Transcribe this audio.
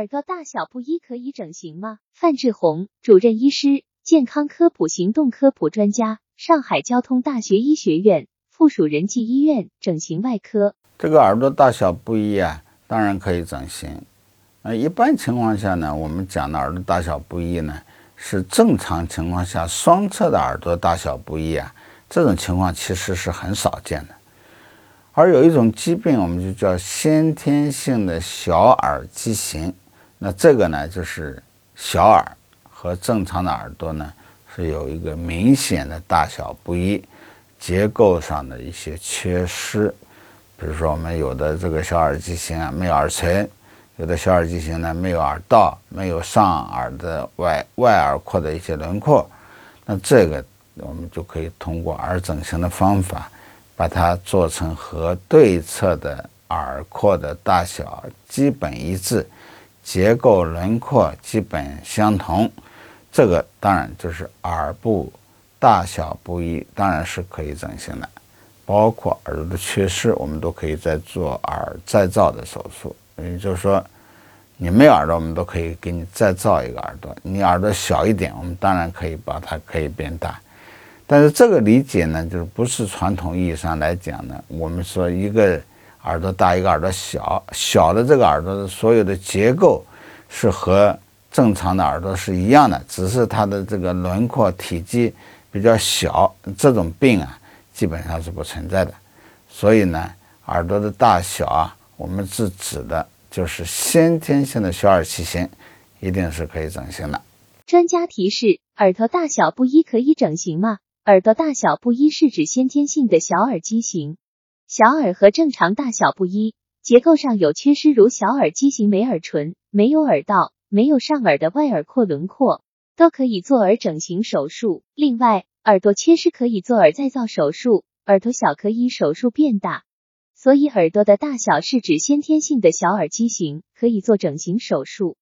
耳朵大小不一可以整形吗？范志红，主任医师，健康科普行动科普专家，上海交通大学医学院附属仁济医院整形外科。这个耳朵大小不一啊，当然可以整形。那一般情况下呢，我们讲的耳朵大小不一呢，是正常情况下双侧的耳朵大小不一啊，这种情况其实是很少见的。而有一种疾病，我们就叫先天性的小耳畸形。那这个呢，就是小耳和正常的耳朵呢是有一个明显的大小不一，结构上的一些缺失。比如说，我们有的这个小耳畸形啊，没有耳垂；有的小耳畸形呢，没有耳道，没有上耳的外外耳廓的一些轮廓。那这个我们就可以通过耳整形的方法，把它做成和对侧的耳廓的大小基本一致。结构轮廓基本相同，这个当然就是耳部大小不一，当然是可以整形的。包括耳朵的缺失，我们都可以在做耳再造的手术。也就是说，你没有耳朵，我们都可以给你再造一个耳朵。你耳朵小一点，我们当然可以把它可以变大。但是这个理解呢，就是不是传统意义上来讲呢？我们说一个。耳朵大一个耳朵小，小的这个耳朵的所有的结构是和正常的耳朵是一样的，只是它的这个轮廓体积比较小。这种病啊，基本上是不存在的。所以呢，耳朵的大小啊，我们是指的就是先天性的小耳畸形，一定是可以整形的。专家提示：耳朵大小不一可以整形吗？耳朵大小不一是指先天性的小耳畸形。小耳和正常大小不一，结构上有缺失，如小耳畸形、没耳唇、没有耳道、没有上耳的外耳廓轮廓，都可以做耳整形手术。另外，耳朵缺失可以做耳再造手术，耳朵小可以手术变大。所以，耳朵的大小是指先天性的小耳畸形，可以做整形手术。